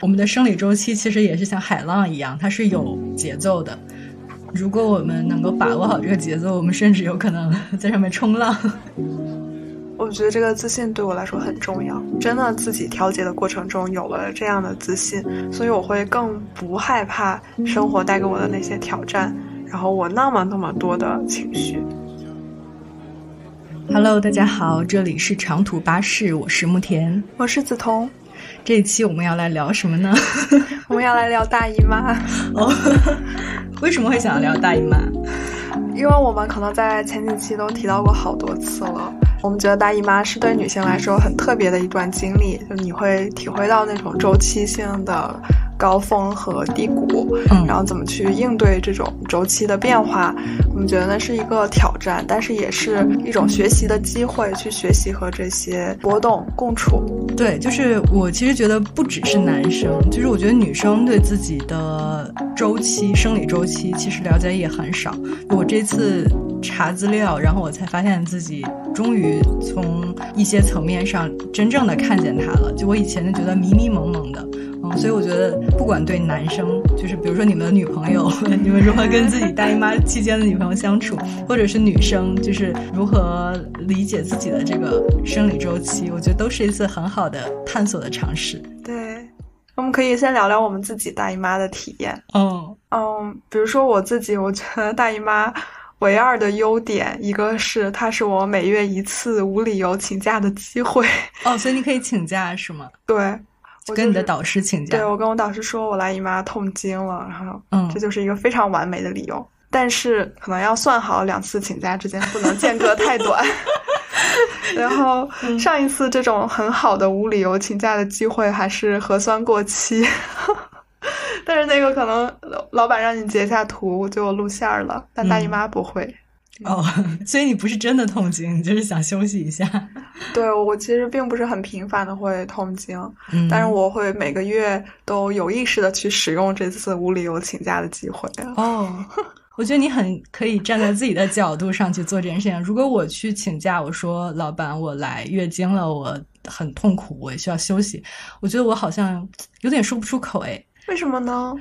我们的生理周期其实也是像海浪一样，它是有节奏的。如果我们能够把握好这个节奏，我们甚至有可能 在上面冲浪。我觉得这个自信对我来说很重要，真的自己调节的过程中有了这样的自信，所以我会更不害怕生活带给我的那些挑战，然后我那么那么多的情绪。Hello，大家好，这里是长途巴士，我是木田，我是梓潼。这一期我们要来聊什么呢？我们要来聊大姨妈。哦，为什么会想要聊大姨妈？因为我们可能在前几期都提到过好多次了。我们觉得大姨妈是对女性来说很特别的一段经历，就你会体会到那种周期性的高峰和低谷，嗯然后怎么去应对这种周期的变化。我们觉得那是一个挑战，但是也是一种学习的机会，去学习和这些波动共处。对，就是我其实觉得不只是男生，就是我觉得女生对自己的周期、生理周期其实了解也很少。我这次。查资料，然后我才发现自己终于从一些层面上真正的看见它了。就我以前就觉得迷迷蒙蒙的，嗯，所以我觉得不管对男生，就是比如说你们的女朋友，你们如何跟自己大姨妈期间的女朋友相处，或者是女生，就是如何理解自己的这个生理周期，我觉得都是一次很好的探索的尝试。对，我们可以先聊聊我们自己大姨妈的体验。嗯嗯，比如说我自己，我觉得大姨妈。唯二的优点，一个是它是我每月一次无理由请假的机会。哦，所以你可以请假是吗？对，我跟你的导师请假。对，我跟我导师说我来姨妈痛经了，然后，嗯，这就是一个非常完美的理由。但是可能要算好两次请假之间不能间隔太短。然后上一次这种很好的无理由请假的机会还是核酸过期。但是那个可能老板让你截下图就录线了，但大姨妈不会。哦，所以你不是真的痛经，你就是想休息一下。对，我其实并不是很频繁的会痛经，但是我会每个月都有意识的去使用这次无理由请假的机会。哦，我觉得你很可以站在自己的角度上去做这件事情。如果我去请假，我说老板我来月经了，我很痛苦，我也需要休息。我觉得我好像有点说不出口哎。为什么呢？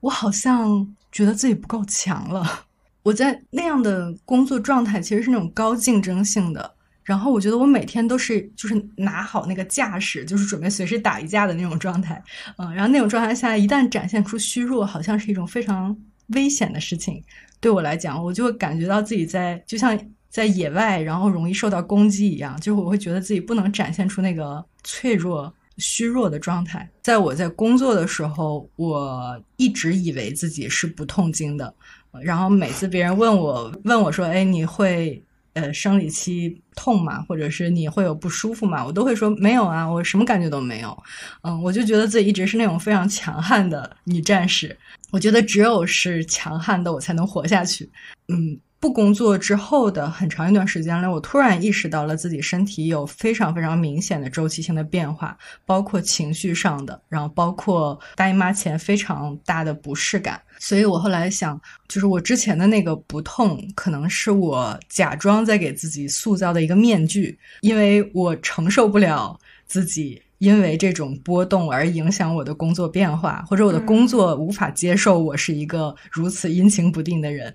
我好像觉得自己不够强了。我在那样的工作状态，其实是那种高竞争性的。然后我觉得我每天都是就是拿好那个架势，就是准备随时打一架的那种状态。嗯，然后那种状态下，一旦展现出虚弱，好像是一种非常危险的事情。对我来讲，我就会感觉到自己在就像在野外，然后容易受到攻击一样。就是我会觉得自己不能展现出那个脆弱。虚弱的状态，在我在工作的时候，我一直以为自己是不痛经的。然后每次别人问我，问我说：“哎，你会呃生理期痛吗？或者是你会有不舒服吗？”我都会说：“没有啊，我什么感觉都没有。”嗯，我就觉得自己一直是那种非常强悍的女战士。我觉得只有是强悍的，我才能活下去。嗯。不工作之后的很长一段时间里，我突然意识到了自己身体有非常非常明显的周期性的变化，包括情绪上的，然后包括大姨妈前非常大的不适感。所以我后来想，就是我之前的那个不痛，可能是我假装在给自己塑造的一个面具，因为我承受不了自己因为这种波动而影响我的工作变化，或者我的工作无法接受我是一个如此阴晴不定的人。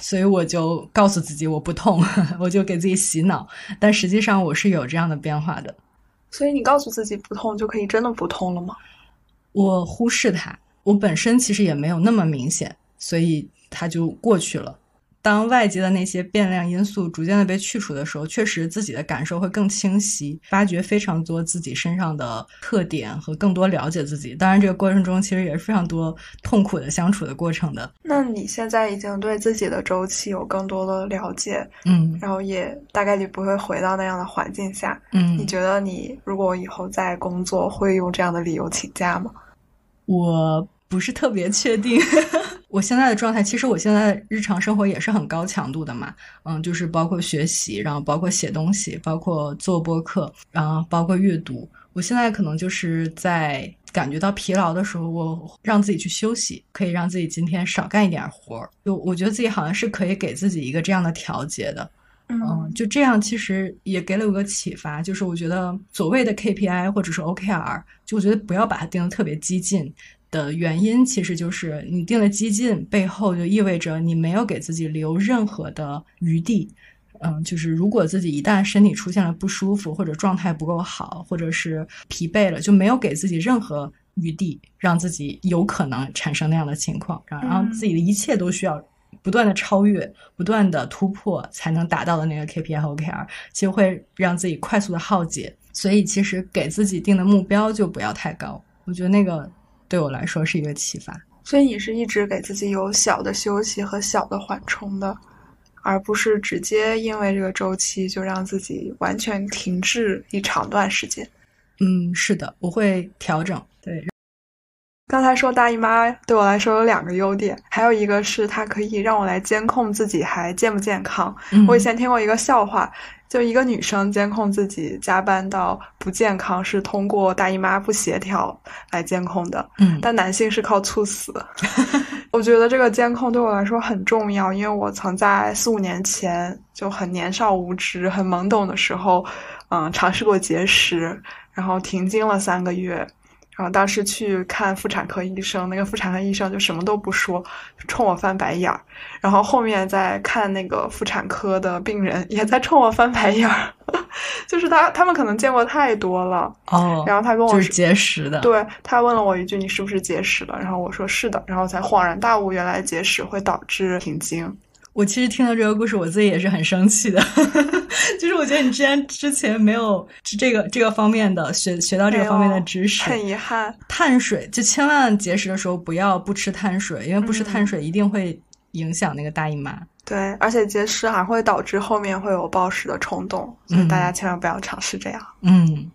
所以我就告诉自己我不痛，我就给自己洗脑，但实际上我是有这样的变化的。所以你告诉自己不痛就可以真的不痛了吗？我忽视它，我本身其实也没有那么明显，所以它就过去了。当外界的那些变量因素逐渐的被去除的时候，确实自己的感受会更清晰，发掘非常多自己身上的特点和更多了解自己。当然，这个过程中其实也是非常多痛苦的相处的过程的。那你现在已经对自己的周期有更多的了解，嗯，然后也大概率不会回到那样的环境下，嗯，你觉得你如果以后再工作会用这样的理由请假吗？我不是特别确定。我现在的状态，其实我现在日常生活也是很高强度的嘛，嗯，就是包括学习，然后包括写东西，包括做播客，然后包括阅读。我现在可能就是在感觉到疲劳的时候，我让自己去休息，可以让自己今天少干一点活儿。就我觉得自己好像是可以给自己一个这样的调节的，嗯，就这样，其实也给了我个启发，就是我觉得所谓的 KPI 或者是 OKR，就我觉得不要把它定的特别激进。的原因其实就是你定的激进背后就意味着你没有给自己留任何的余地。嗯，就是如果自己一旦身体出现了不舒服，或者状态不够好，或者是疲惫了，就没有给自己任何余地，让自己有可能产生那样的情况，然后自己的一切都需要不断的超越、不断的突破才能达到的那个 KPI 和 OKR，其实会让自己快速的耗竭。所以其实给自己定的目标就不要太高。我觉得那个。对我来说是一个启发，所以你是一直给自己有小的休息和小的缓冲的，而不是直接因为这个周期就让自己完全停滞一长段时间。嗯，是的，我会调整。对，刚才说大姨妈对我来说有两个优点，还有一个是它可以让我来监控自己还健不健康。我以前听过一个笑话。就一个女生监控自己加班到不健康，是通过大姨妈不协调来监控的。嗯，但男性是靠猝死。我觉得这个监控对我来说很重要，因为我曾在四五年前就很年少无知、很懵懂的时候，嗯，尝试过节食，然后停经了三个月。然后当时去看妇产科医生，那个妇产科医生就什么都不说，冲我翻白眼儿。然后后面在看那个妇产科的病人，也在冲我翻白眼儿。就是他，他们可能见过太多了哦。然后他跟我就是节食的，对他问了我一句：“你是不是节食了？”然后我说：“是的。”然后才恍然大悟，原来节食会导致停经。我其实听到这个故事，我自己也是很生气的。就是我觉得你之前之前没有这个这个方面的学学到这个方面的知识，很遗憾。碳水就千万节食的时候不要不吃碳水，因为不吃碳水一定会影响那个大姨妈。对，而且节食还会导致后面会有暴食的冲动，所以大家千万不要尝试这样。嗯。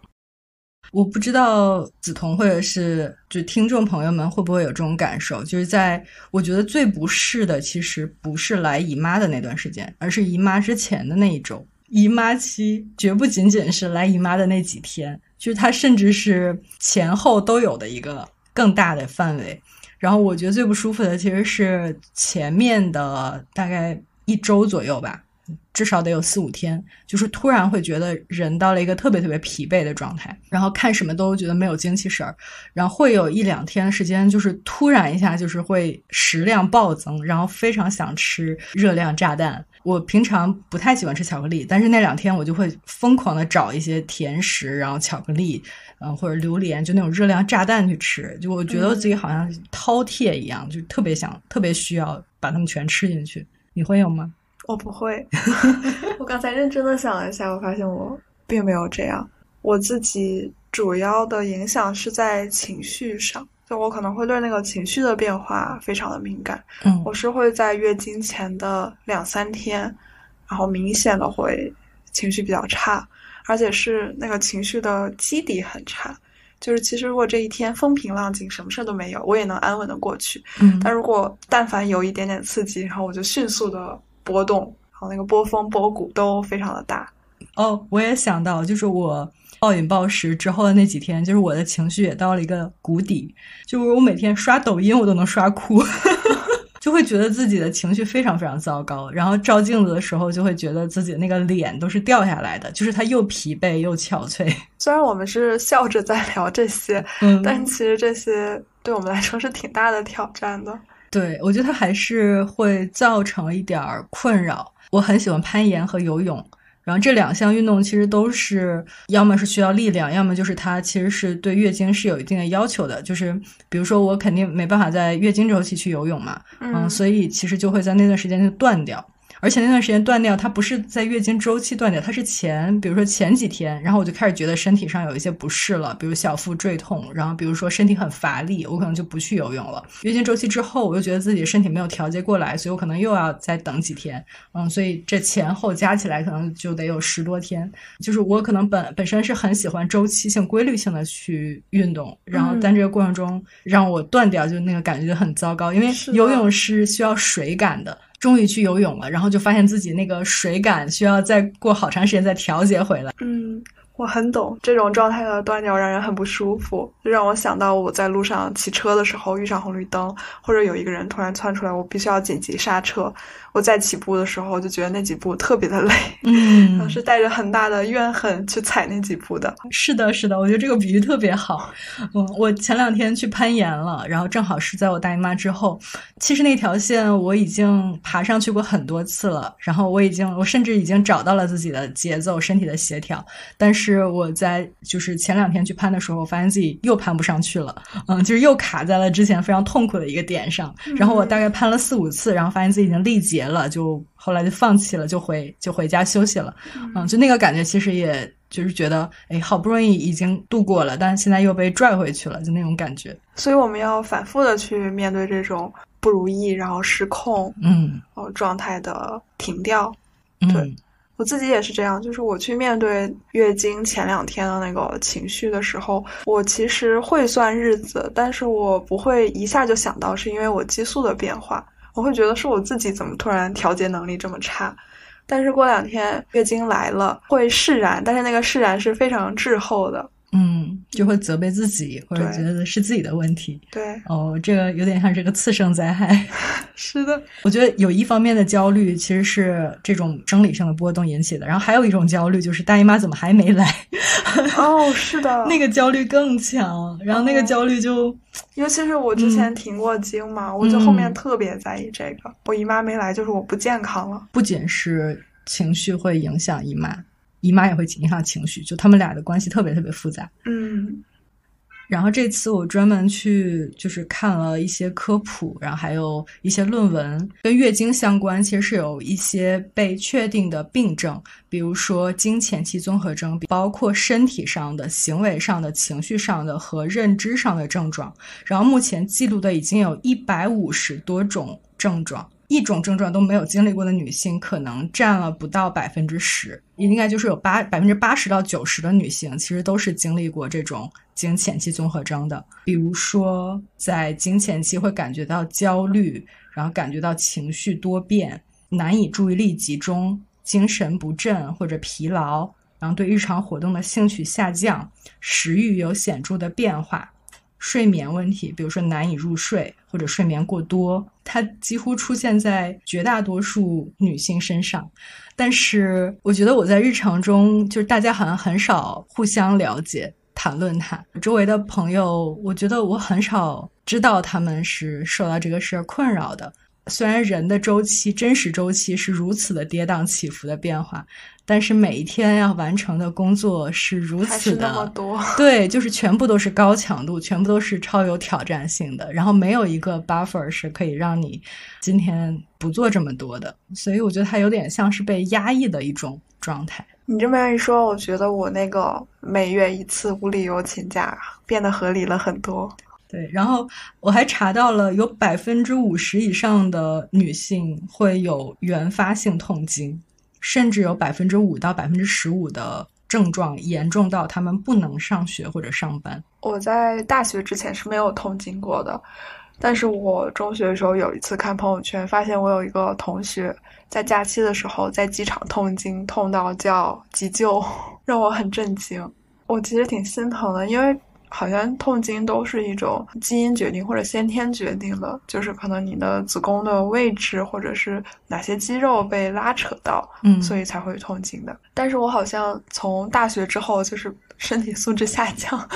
我不知道梓潼或者是就听众朋友们会不会有这种感受，就是在我觉得最不适的，其实不是来姨妈的那段时间，而是姨妈之前的那一周。姨妈期绝不仅仅是来姨妈的那几天，就是它甚至是前后都有的一个更大的范围。然后我觉得最不舒服的其实是前面的大概一周左右吧。至少得有四五天，就是突然会觉得人到了一个特别特别疲惫的状态，然后看什么都觉得没有精气神儿，然后会有一两天的时间，就是突然一下就是会食量暴增，然后非常想吃热量炸弹。我平常不太喜欢吃巧克力，但是那两天我就会疯狂的找一些甜食，然后巧克力，嗯，或者榴莲，就那种热量炸弹去吃。就我觉得自己好像饕餮一样，就特别想、特别需要把它们全吃进去。你会有吗？我不会，我刚才认真的想了一下，我发现我并没有这样。我自己主要的影响是在情绪上，就我可能会对那个情绪的变化非常的敏感。嗯，我是会在月经前的两三天，然后明显的会情绪比较差，而且是那个情绪的基底很差。就是其实如果这一天风平浪静，什么事儿都没有，我也能安稳的过去。嗯，但如果但凡有一点点刺激，然后我就迅速的。波动，然后那个波峰波谷都非常的大。哦，我也想到，就是我暴饮暴食之后的那几天，就是我的情绪也到了一个谷底。就是我每天刷抖音，我都能刷哭，就会觉得自己的情绪非常非常糟糕。然后照镜子的时候，就会觉得自己那个脸都是掉下来的，就是他又疲惫又憔悴。虽然我们是笑着在聊这些，嗯，但其实这些对我们来说是挺大的挑战的。对，我觉得它还是会造成一点儿困扰。我很喜欢攀岩和游泳，然后这两项运动其实都是要么是需要力量，要么就是它其实是对月经是有一定的要求的。就是比如说，我肯定没办法在月经周期去游泳嘛，嗯，所以其实就会在那段时间就断掉。而且那段时间断掉，它不是在月经周期断掉，它是前，比如说前几天，然后我就开始觉得身体上有一些不适了，比如小腹坠痛，然后比如说身体很乏力，我可能就不去游泳了。月经周期之后，我又觉得自己身体没有调节过来，所以我可能又要再等几天，嗯，所以这前后加起来可能就得有十多天。就是我可能本本身是很喜欢周期性、规律性的去运动，然后但这个过程中让我断掉，就那个感觉就很糟糕，因为游泳是需要水感的。终于去游泳了，然后就发现自己那个水感需要再过好长时间再调节回来。嗯，我很懂这种状态的断掉，让人很不舒服，就让我想到我在路上骑车的时候遇上红绿灯，或者有一个人突然窜出来，我必须要紧急刹车。我在起步的时候就觉得那几步特别的 累，嗯，是带着很大的怨恨去踩那几步的。是的，是的，我觉得这个比喻特别好。嗯，我前两天去攀岩了，然后正好是在我大姨妈之后。其实那条线我已经爬上去过很多次了，然后我已经，我甚至已经找到了自己的节奏、身体的协调。但是我在就是前两天去攀的时候，发现自己又攀不上去了，嗯，就是又卡在了之前非常痛苦的一个点上。然后我大概攀了四五次，然后发现自己已经力竭了，就后来就放弃了，就回就回家休息了。嗯，就那个感觉，其实也就是觉得，哎，好不容易已经度过了，但是现在又被拽回去了，就那种感觉。所以我们要反复的去面对这种不如意，然后失控，嗯，哦，状态的停掉。对我自己也是这样，就是我去面对月经前两天的那个情绪的时候，我其实会算日子，但是我不会一下就想到是因为我激素的变化。我会觉得是我自己怎么突然调节能力这么差，但是过两天月经来了会释然，但是那个释然是非常滞后的。嗯，就会责备自己，或者觉得是自己的问题。对，哦，这个有点像这个次生灾害。是的，我觉得有一方面的焦虑其实是这种生理上的波动引起的，然后还有一种焦虑就是大姨妈怎么还没来？哦，是的，那个焦虑更强，然后那个焦虑就，尤其是我之前停过经嘛，我就后面特别在意这个，我姨妈没来就是我不健康了。不仅是情绪会影响姨妈。姨妈也会影响情绪，就他们俩的关系特别特别复杂。嗯，然后这次我专门去就是看了一些科普，然后还有一些论文，跟月经相关，其实是有一些被确定的病症，比如说经前期综合征，包括身体上的、行为上的、情绪上的和认知上的症状。然后目前记录的已经有一百五十多种症状。一种症状都没有经历过的女性，可能占了不到百分之十，应该就是有八百分之八十到九十的女性，其实都是经历过这种经前期综合征的。比如说，在经前期会感觉到焦虑，然后感觉到情绪多变，难以注意力集中，精神不振或者疲劳，然后对日常活动的兴趣下降，食欲有显著的变化。睡眠问题，比如说难以入睡或者睡眠过多，它几乎出现在绝大多数女性身上。但是，我觉得我在日常中，就是大家好像很少互相了解、谈论它。周围的朋友，我觉得我很少知道他们是受到这个事儿困扰的。虽然人的周期、真实周期是如此的跌宕起伏的变化。但是每一天要完成的工作是如此的多，对，就是全部都是高强度，全部都是超有挑战性的，然后没有一个 buffer 是可以让你今天不做这么多的，所以我觉得它有点像是被压抑的一种状态。你这么一说，我觉得我那个每月一次无理由请假变得合理了很多。对，然后我还查到了有百分之五十以上的女性会有原发性痛经。甚至有百分之五到百分之十五的症状严重到他们不能上学或者上班。我在大学之前是没有痛经过的，但是我中学的时候有一次看朋友圈，发现我有一个同学在假期的时候在机场痛经，痛到叫急救，让我很震惊。我其实挺心疼的，因为。好像痛经都是一种基因决定或者先天决定的，就是可能你的子宫的位置或者是哪些肌肉被拉扯到，嗯，所以才会痛经的。但是我好像从大学之后，就是身体素质下降，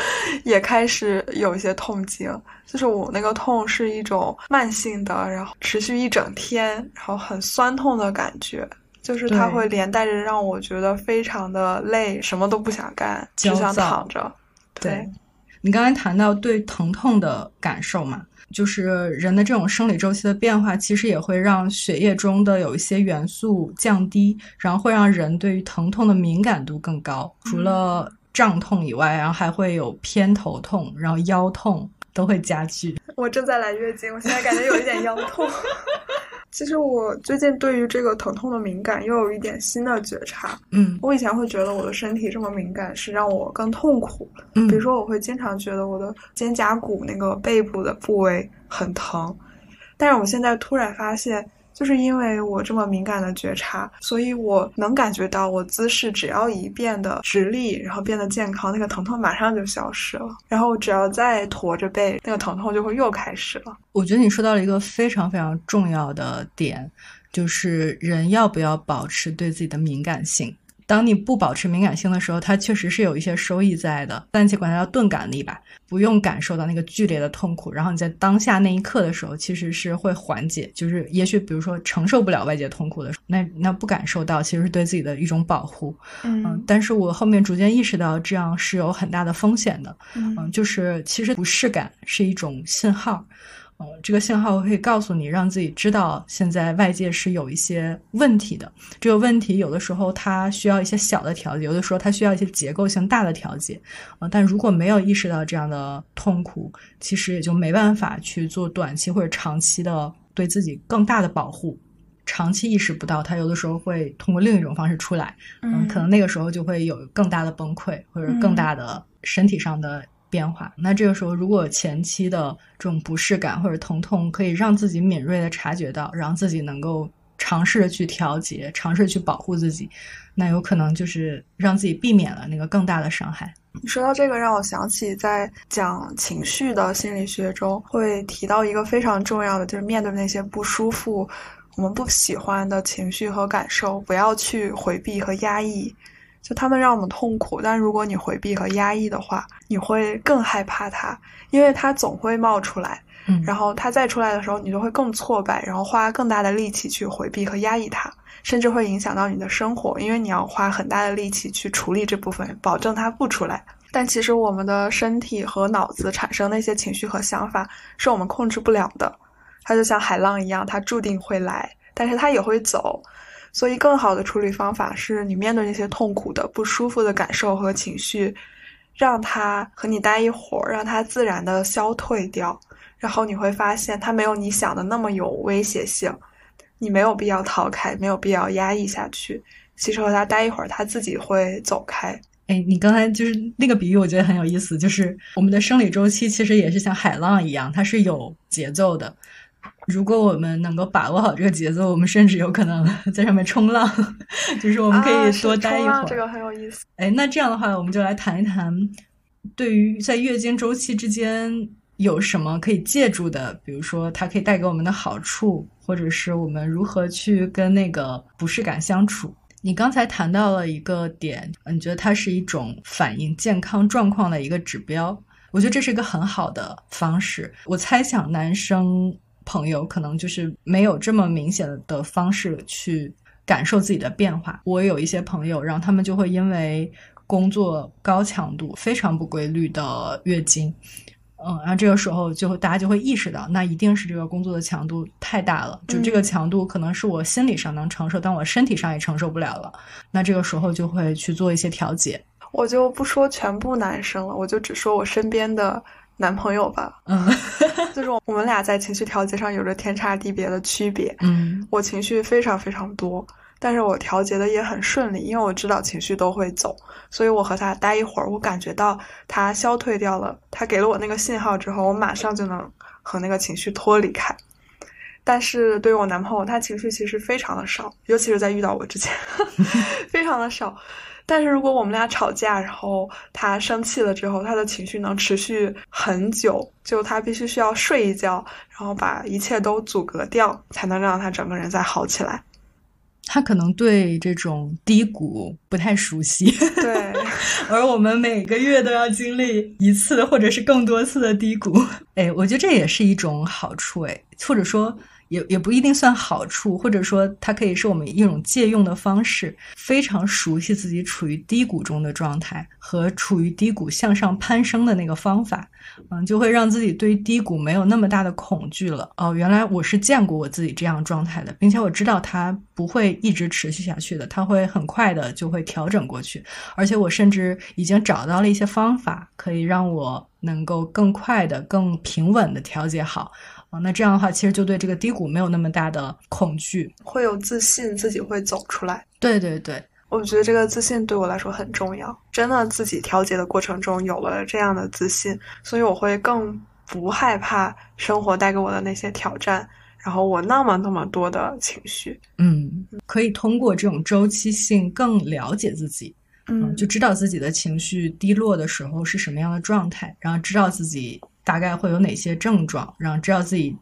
也开始有一些痛经。就是我那个痛是一种慢性的，然后持续一整天，然后很酸痛的感觉，就是它会连带着让我觉得非常的累，什么都不想干，只想躺着。对。你刚才谈到对疼痛的感受嘛，就是人的这种生理周期的变化，其实也会让血液中的有一些元素降低，然后会让人对于疼痛的敏感度更高。除了胀痛以外，然后还会有偏头痛，然后腰痛都会加剧。我正在来月经，我现在感觉有一点腰痛。其实我最近对于这个疼痛的敏感又有一点新的觉察。嗯，我以前会觉得我的身体这么敏感是让我更痛苦。嗯，比如说我会经常觉得我的肩胛骨那个背部的部位很疼，但是我现在突然发现，就是因为我这么敏感的觉察，所以我能感觉到我姿势只要一变得直立，然后变得健康，那个疼痛马上就消失了。然后只要再驼着背，那个疼痛就会又开始了。我觉得你说到了一个非常非常重要的点，就是人要不要保持对自己的敏感性。当你不保持敏感性的时候，它确实是有一些收益在的。暂且管它叫钝感力吧，不用感受到那个剧烈的痛苦，然后你在当下那一刻的时候，其实是会缓解。就是也许比如说承受不了外界痛苦的时候，那那不感受到，其实是对自己的一种保护。嗯，但是我后面逐渐意识到，这样是有很大的风险的。嗯，就是其实不适感是一种信号。呃，这个信号会告诉你，让自己知道现在外界是有一些问题的。这个问题有的时候它需要一些小的调节，有的时候它需要一些结构性大的调节。呃，但如果没有意识到这样的痛苦，其实也就没办法去做短期或者长期的对自己更大的保护。长期意识不到，它有的时候会通过另一种方式出来。嗯，可能那个时候就会有更大的崩溃，或者更大的身体上的。变化。那这个时候，如果前期的这种不适感或者疼痛可以让自己敏锐的察觉到，让自己能够尝试着去调节，尝试去保护自己，那有可能就是让自己避免了那个更大的伤害。你说到这个，让我想起在讲情绪的心理学中会提到一个非常重要的，就是面对那些不舒服、我们不喜欢的情绪和感受，不要去回避和压抑。就他们让我们痛苦，但如果你回避和压抑的话，你会更害怕它，因为它总会冒出来。嗯，然后它再出来的时候，你就会更挫败，然后花更大的力气去回避和压抑它，甚至会影响到你的生活，因为你要花很大的力气去处理这部分，保证它不出来。但其实我们的身体和脑子产生那些情绪和想法，是我们控制不了的。它就像海浪一样，它注定会来，但是它也会走。所以，更好的处理方法是你面对那些痛苦的、不舒服的感受和情绪，让它和你待一会儿，让它自然的消退掉。然后你会发现，它没有你想的那么有威胁性。你没有必要逃开，没有必要压抑下去。其实和它待一会儿，它自己会走开。哎，你刚才就是那个比喻，我觉得很有意思。就是我们的生理周期其实也是像海浪一样，它是有节奏的。如果我们能够把握好这个节奏，我们甚至有可能 在上面冲浪，就是我们可以多待一会儿。这个很有意思。哎，那这样的话，我们就来谈一谈，对于在月经周期之间有什么可以借助的，比如说它可以带给我们的好处，或者是我们如何去跟那个不适感相处。你刚才谈到了一个点，你觉得它是一种反映健康状况的一个指标，我觉得这是一个很好的方式。我猜想男生。朋友可能就是没有这么明显的方式去感受自己的变化。我有一些朋友，然后他们就会因为工作高强度、非常不规律的月经，嗯，然后这个时候就大家就会意识到，那一定是这个工作的强度太大了，就这个强度可能是我心理上能承受，但我身体上也承受不了了。那这个时候就会去做一些调节。我就不说全部男生了，我就只说我身边的。男朋友吧，嗯，就是我们俩在情绪调节上有着天差地别的区别。嗯，我情绪非常非常多，但是我调节的也很顺利，因为我知道情绪都会走，所以我和他待一会儿，我感觉到他消退掉了，他给了我那个信号之后，我马上就能和那个情绪脱离开。但是对于我男朋友，他情绪其实非常的少，尤其是在遇到我之前，非常的少。但是如果我们俩吵架，然后他生气了之后，他的情绪能持续很久，就他必须需要睡一觉，然后把一切都阻隔掉，才能让他整个人再好起来。他可能对这种低谷不太熟悉，对，而我们每个月都要经历一次或者是更多次的低谷。哎，我觉得这也是一种好处，哎，或者说。也也不一定算好处，或者说它可以是我们一种借用的方式。非常熟悉自己处于低谷中的状态和处于低谷向上攀升的那个方法，嗯，就会让自己对低谷没有那么大的恐惧了。哦，原来我是见过我自己这样状态的，并且我知道它不会一直持续下去的，它会很快的就会调整过去。而且我甚至已经找到了一些方法，可以让我能够更快的、更平稳的调节好。啊，那这样的话，其实就对这个低谷没有那么大的恐惧，会有自信，自己会走出来。对对对，我觉得这个自信对我来说很重要。真的，自己调节的过程中有了这样的自信，所以我会更不害怕生活带给我的那些挑战，然后我那么那么多的情绪，嗯，可以通过这种周期性更了解自己，嗯，就知道自己的情绪低落的时候是什么样的状态，然后知道自己大概会有哪些症状，然后知道自己。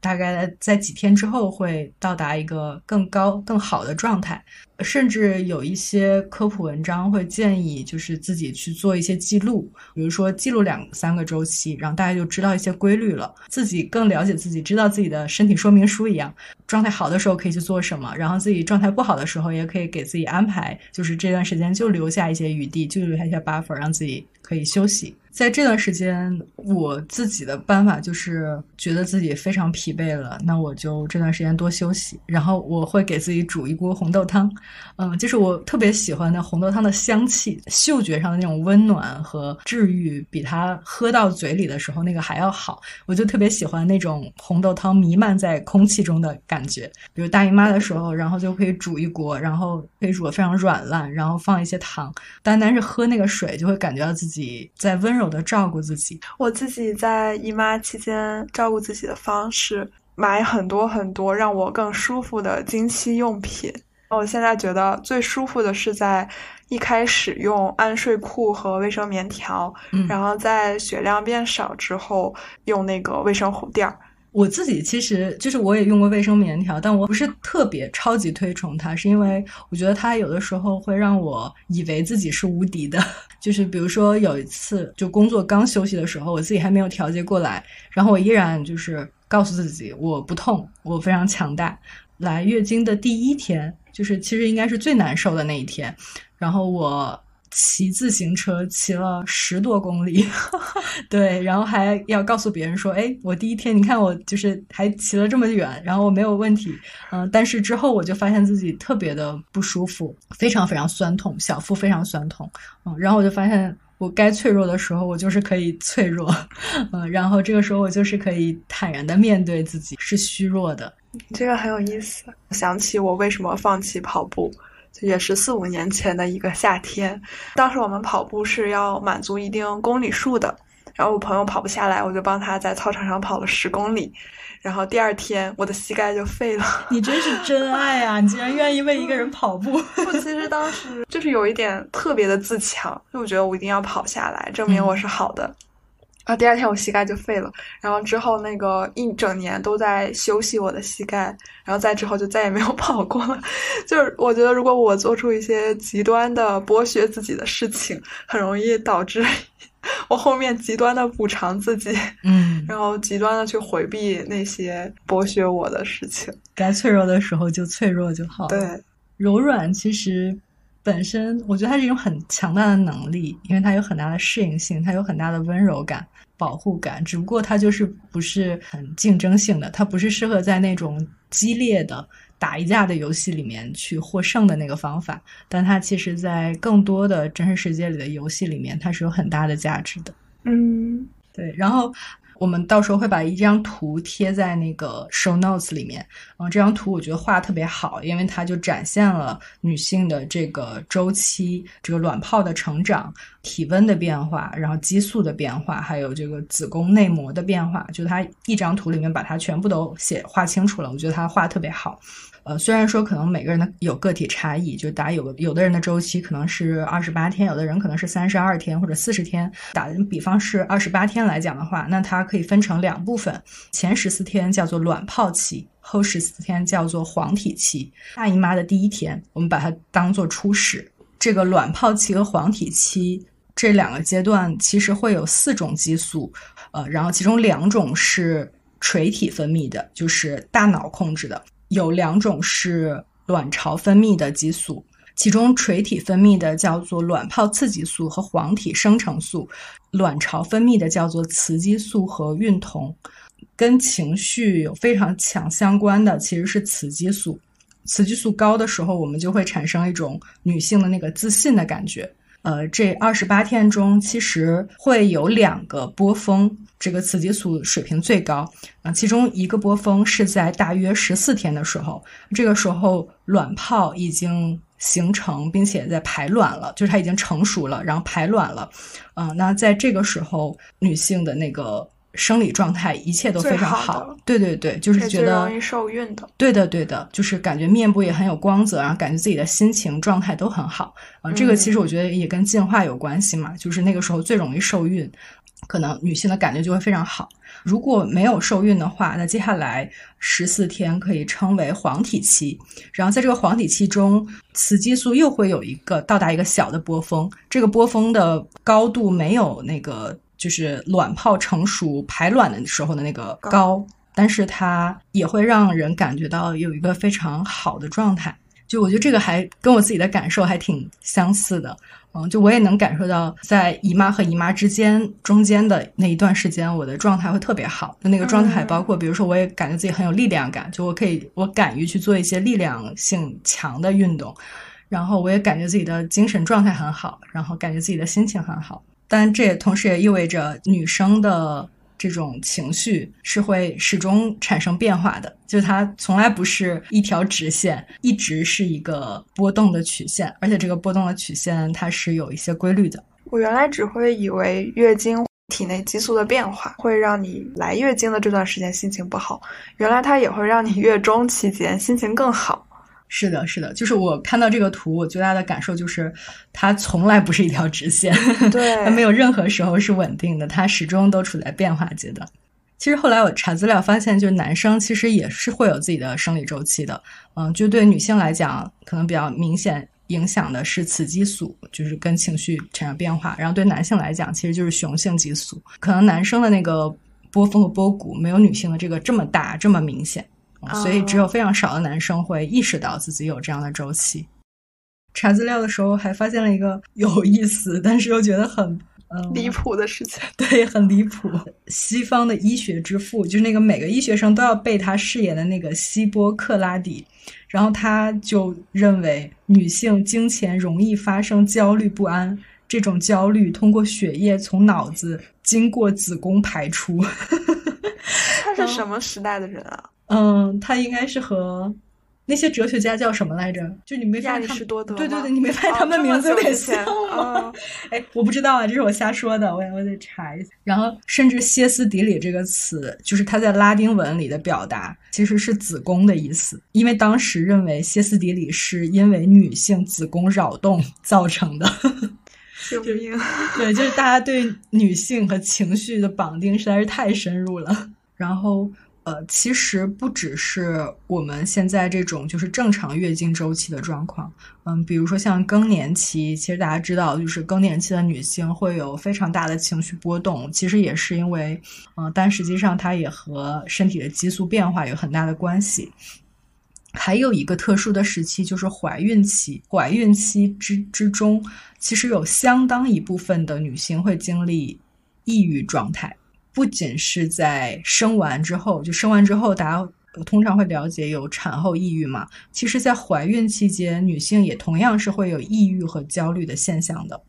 大概在几天之后会到达一个更高、更好的状态，甚至有一些科普文章会建议，就是自己去做一些记录，比如说记录两三个周期，然后大家就知道一些规律了，自己更了解自己，知道自己的身体说明书一样，状态好的时候可以去做什么，然后自己状态不好的时候也可以给自己安排，就是这段时间就留下一些余地，就留下一些 buffer，让自己可以休息。在这段时间，我自己的办法就是觉得自己非常疲惫了，那我就这段时间多休息。然后我会给自己煮一锅红豆汤，嗯，就是我特别喜欢的红豆汤的香气，嗅觉上的那种温暖和治愈，比它喝到嘴里的时候那个还要好。我就特别喜欢那种红豆汤弥漫在空气中的感觉。比如大姨妈的时候，然后就可以煮一锅，然后可以煮的非常软烂，然后放一些糖，单单是喝那个水，就会感觉到自己在温柔。有的照顾自己，我自己在姨妈期间照顾自己的方式，买很多很多让我更舒服的经期用品。我现在觉得最舒服的是在一开始用安睡裤和卫生棉条，然后在血量变少之后用那个卫生护垫儿。我自己其实就是我也用过卫生棉条，但我不是特别超级推崇它，是因为我觉得它有的时候会让我以为自己是无敌的。就是比如说有一次，就工作刚休息的时候，我自己还没有调节过来，然后我依然就是告诉自己我不痛，我非常强大。来月经的第一天，就是其实应该是最难受的那一天，然后我。骑自行车骑了十多公里，对，然后还要告诉别人说：“哎，我第一天，你看我就是还骑了这么远，然后我没有问题。”嗯，但是之后我就发现自己特别的不舒服，非常非常酸痛，小腹非常酸痛。嗯，然后我就发现我该脆弱的时候，我就是可以脆弱。嗯，然后这个时候我就是可以坦然的面对自己是虚弱的。这个很有意思，想起我为什么放弃跑步。也是四五年前的一个夏天，当时我们跑步是要满足一定公里数的，然后我朋友跑不下来，我就帮他在操场上跑了十公里，然后第二天我的膝盖就废了。你真是真爱啊！你竟然愿意为一个人跑步。我其实当时就是有一点特别的自强，就我觉得我一定要跑下来，证明我是好的。然后第二天我膝盖就废了，然后之后那个一整年都在休息我的膝盖，然后再之后就再也没有跑过了。就是我觉得如果我做出一些极端的剥削自己的事情，很容易导致 我后面极端的补偿自己，嗯，然后极端的去回避那些剥削我的事情。该脆弱的时候就脆弱就好。对，柔软其实。本身我觉得它是一种很强大的能力，因为它有很大的适应性，它有很大的温柔感、保护感。只不过它就是不是很竞争性的，它不是适合在那种激烈的打一架的游戏里面去获胜的那个方法。但它其实，在更多的真实世界里的游戏里面，它是有很大的价值的。嗯，对。然后。我们到时候会把一张图贴在那个 show notes 里面，嗯，这张图我觉得画特别好，因为它就展现了女性的这个周期、这个卵泡的成长、体温的变化，然后激素的变化，还有这个子宫内膜的变化，就它一张图里面把它全部都写画清楚了，我觉得它画特别好。呃，虽然说可能每个人的有个体差异，就打有有的人的周期可能是二十八天，有的人可能是三十二天或者四十天。打的比方是二十八天来讲的话，那它可以分成两部分，前十四天叫做卵泡期，后十四天叫做黄体期。大姨妈的第一天，我们把它当做初始。这个卵泡期和黄体期这两个阶段其实会有四种激素，呃，然后其中两种是垂体分泌的，就是大脑控制的。有两种是卵巢分泌的激素，其中垂体分泌的叫做卵泡刺激素和黄体生成素，卵巢分泌的叫做雌激素和孕酮。跟情绪有非常强相关的其实是雌激素，雌激素高的时候，我们就会产生一种女性的那个自信的感觉。呃，这二十八天中，其实会有两个波峰，这个雌激素水平最高啊。其中一个波峰是在大约十四天的时候，这个时候卵泡已经形成，并且在排卵了，就是它已经成熟了，然后排卵了。啊，那在这个时候，女性的那个生理状态一切都非常好。对对对，就是觉得容易受孕的。对的对的，就是感觉面部也很有光泽，然后感觉自己的心情状态都很好啊。这个其实我觉得也跟进化有关系嘛，就是那个时候最容易受孕，可能女性的感觉就会非常好。如果没有受孕的话，那接下来十四天可以称为黄体期。然后在这个黄体期中，雌激素又会有一个到达一个小的波峰，这个波峰的高度没有那个就是卵泡成熟排卵的时候的那个高，但是它也会让人感觉到有一个非常好的状态。就我觉得这个还跟我自己的感受还挺相似的。嗯，就我也能感受到，在姨妈和姨妈之间中间的那一段时间，我的状态会特别好。那那个状态还包括，比如说，我也感觉自己很有力量感，就我可以，我敢于去做一些力量性强的运动，然后我也感觉自己的精神状态很好，然后感觉自己的心情很好。但这也同时也意味着女生的。这种情绪是会始终产生变化的，就它从来不是一条直线，一直是一个波动的曲线，而且这个波动的曲线它是有一些规律的。我原来只会以为月经体内激素的变化会让你来月经的这段时间心情不好，原来它也会让你月中期间心情更好。是的，是的，就是我看到这个图，我最大的感受就是，它从来不是一条直线，对，它没有任何时候是稳定的，它始终都处在变化阶段。其实后来我查资料发现，就是男生其实也是会有自己的生理周期的，嗯，就对女性来讲，可能比较明显影响的是雌激素，就是跟情绪产生变化，然后对男性来讲，其实就是雄性激素，可能男生的那个波峰和波谷没有女性的这个这么大这么明显。所以只有非常少的男生会意识到自己有这样的周期。查资料的时候还发现了一个 有意思，但是又觉得很嗯离谱的事情。对，很离谱。西方的医学之父，就是那个每个医学生都要背他饰演的那个希波克拉底，然后他就认为女性经前容易发生焦虑不安，这种焦虑通过血液从脑子经过子宫排出。他是什么时代的人啊？嗯，他应该是和那些哲学家叫什么来着？就你没发现他对对对，你没发现他们名字有点像吗？哎，我不知道啊，这是我瞎说的，我我得查一下。然后，甚至歇斯底里这个词，就是他在拉丁文里的表达，其实是子宫的意思，因为当时认为歇斯底里是因为女性子宫扰动造成的。救命！对，就是大家对女性和情绪的绑定实在是太深入了，然后。呃，其实不只是我们现在这种就是正常月经周期的状况，嗯，比如说像更年期，其实大家知道，就是更年期的女性会有非常大的情绪波动，其实也是因为，嗯，但实际上它也和身体的激素变化有很大的关系。还有一个特殊的时期就是怀孕期，怀孕期之之中，其实有相当一部分的女性会经历抑郁状态。不仅是在生完之后，就生完之后，大家通常会了解有产后抑郁嘛？其实，在怀孕期间，女性也同样是会有抑郁和焦虑的现象的。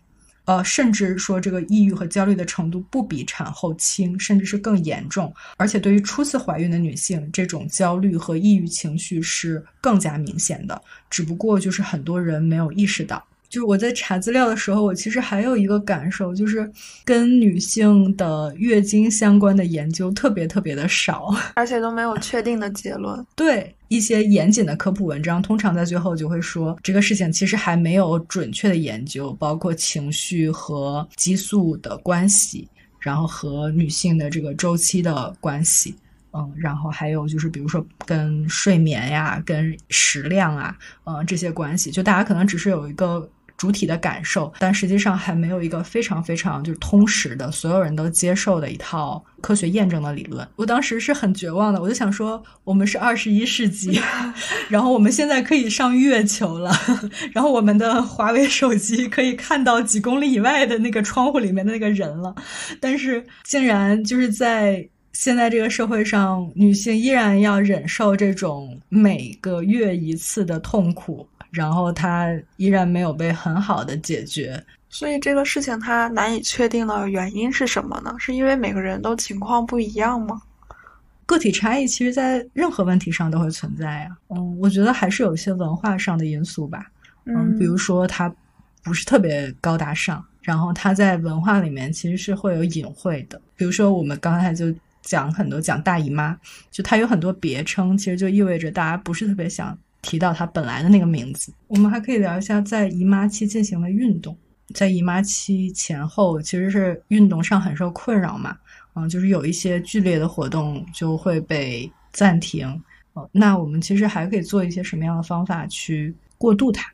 呃，甚至说这个抑郁和焦虑的程度不比产后轻，甚至是更严重。而且，对于初次怀孕的女性，这种焦虑和抑郁情绪是更加明显的。只不过，就是很多人没有意识到。就是我在查资料的时候，我其实还有一个感受，就是跟女性的月经相关的研究特别特别的少，而且都没有确定的结论。对一些严谨的科普文章，通常在最后就会说这个事情其实还没有准确的研究，包括情绪和激素的关系，然后和女性的这个周期的关系，嗯，然后还有就是比如说跟睡眠呀、跟食量啊，嗯，这些关系，就大家可能只是有一个。主体的感受，但实际上还没有一个非常非常就是通识的，所有人都接受的一套科学验证的理论。我当时是很绝望的，我就想说，我们是二十一世纪，然后我们现在可以上月球了，然后我们的华为手机可以看到几公里以外的那个窗户里面的那个人了，但是竟然就是在现在这个社会上，女性依然要忍受这种每个月一次的痛苦。然后它依然没有被很好的解决，所以这个事情它难以确定的原因是什么呢？是因为每个人都情况不一样吗？个体差异其实，在任何问题上都会存在呀。嗯，我觉得还是有一些文化上的因素吧。嗯，比如说它不是特别高大上，然后它在文化里面其实是会有隐晦的。比如说我们刚才就讲很多讲大姨妈，就它有很多别称，其实就意味着大家不是特别想提到它本来的那个名字。我们还可以聊一下在姨妈期进行的运动。在姨妈期前后，其实是运动上很受困扰嘛，嗯，就是有一些剧烈的活动就会被暂停。那我们其实还可以做一些什么样的方法去过渡它？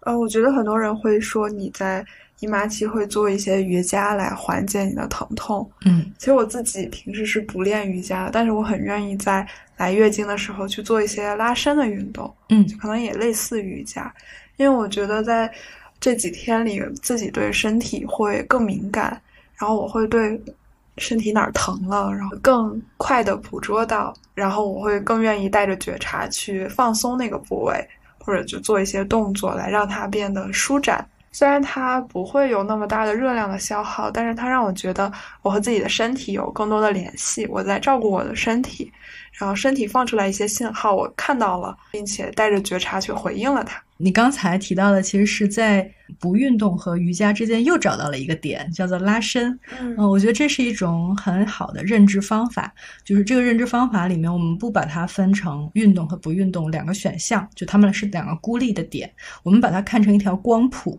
嗯，我觉得很多人会说你在姨妈期会做一些瑜伽来缓解你的疼痛。嗯，其实我自己平时是不练瑜伽的，但是我很愿意在来月经的时候去做一些拉伸的运动。嗯，可能也类似瑜伽，因为我觉得在这几天里自己对身体会更敏感，然后我会对身体哪儿疼了，然后更快的捕捉到，然后我会更愿意带着觉察去放松那个部位。或者就做一些动作来让它变得舒展，虽然它不会有那么大的热量的消耗，但是它让我觉得我和自己的身体有更多的联系，我在照顾我的身体，然后身体放出来一些信号，我看到了，并且带着觉察去回应了它。你刚才提到的，其实是在不运动和瑜伽之间又找到了一个点，叫做拉伸。嗯，我觉得这是一种很好的认知方法。就是这个认知方法里面，我们不把它分成运动和不运动两个选项，就它们是两个孤立的点。我们把它看成一条光谱，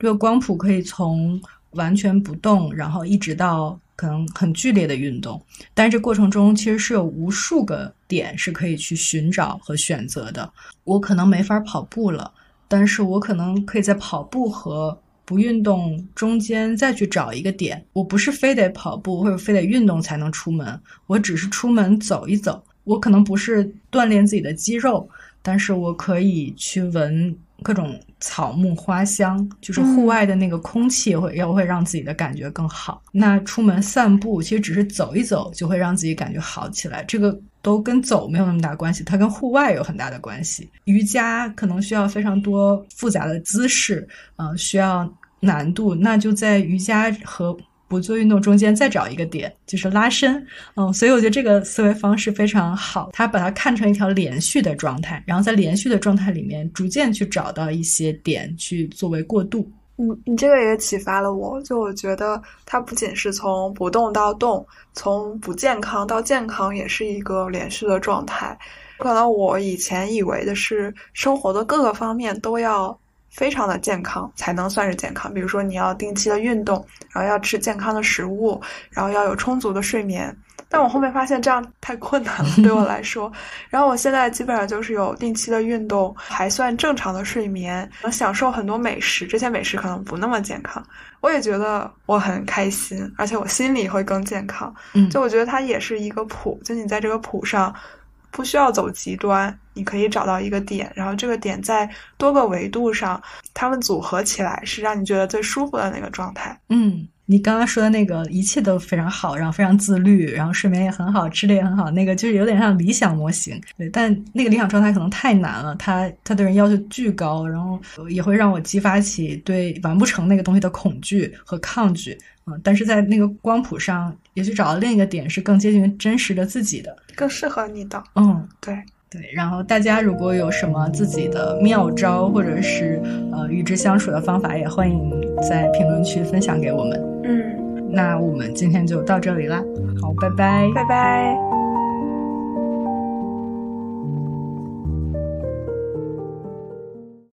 这个光谱可以从完全不动，然后一直到。可能很剧烈的运动，但是这过程中其实是有无数个点是可以去寻找和选择的。我可能没法跑步了，但是我可能可以在跑步和不运动中间再去找一个点。我不是非得跑步或者非得运动才能出门，我只是出门走一走。我可能不是锻炼自己的肌肉，但是我可以去闻。各种草木花香，就是户外的那个空气会要会让自己的感觉更好。那出门散步，其实只是走一走，就会让自己感觉好起来。这个都跟走没有那么大关系，它跟户外有很大的关系。瑜伽可能需要非常多复杂的姿势，嗯，需要难度，那就在瑜伽和。不做运动中间再找一个点，就是拉伸，嗯，所以我觉得这个思维方式非常好。他把它看成一条连续的状态，然后在连续的状态里面逐渐去找到一些点去作为过渡。嗯，你这个也启发了我，就我觉得它不仅是从不动到动，从不健康到健康，也是一个连续的状态。可能我以前以为的是生活的各个方面都要。非常的健康才能算是健康，比如说你要定期的运动，然后要吃健康的食物，然后要有充足的睡眠。但我后面发现这样太困难了，对我来说。然后我现在基本上就是有定期的运动，还算正常的睡眠，能享受很多美食。这些美食可能不那么健康，我也觉得我很开心，而且我心里会更健康。嗯，就我觉得它也是一个谱，就你在这个谱上。不需要走极端，你可以找到一个点，然后这个点在多个维度上，它们组合起来是让你觉得最舒服的那个状态。嗯，你刚刚说的那个一切都非常好，然后非常自律，然后睡眠也很好，吃的也很好，那个就是有点像理想模型。对，但那个理想状态可能太难了，他他对人要求巨高，然后也会让我激发起对完不成那个东西的恐惧和抗拒。但是在那个光谱上，也许找到另一个点是更接近于真实的自己的，更适合你的。嗯，对对。然后大家如果有什么自己的妙招，或者是呃与之相处的方法，也欢迎在评论区分享给我们。嗯，那我们今天就到这里啦，好，拜拜，拜拜。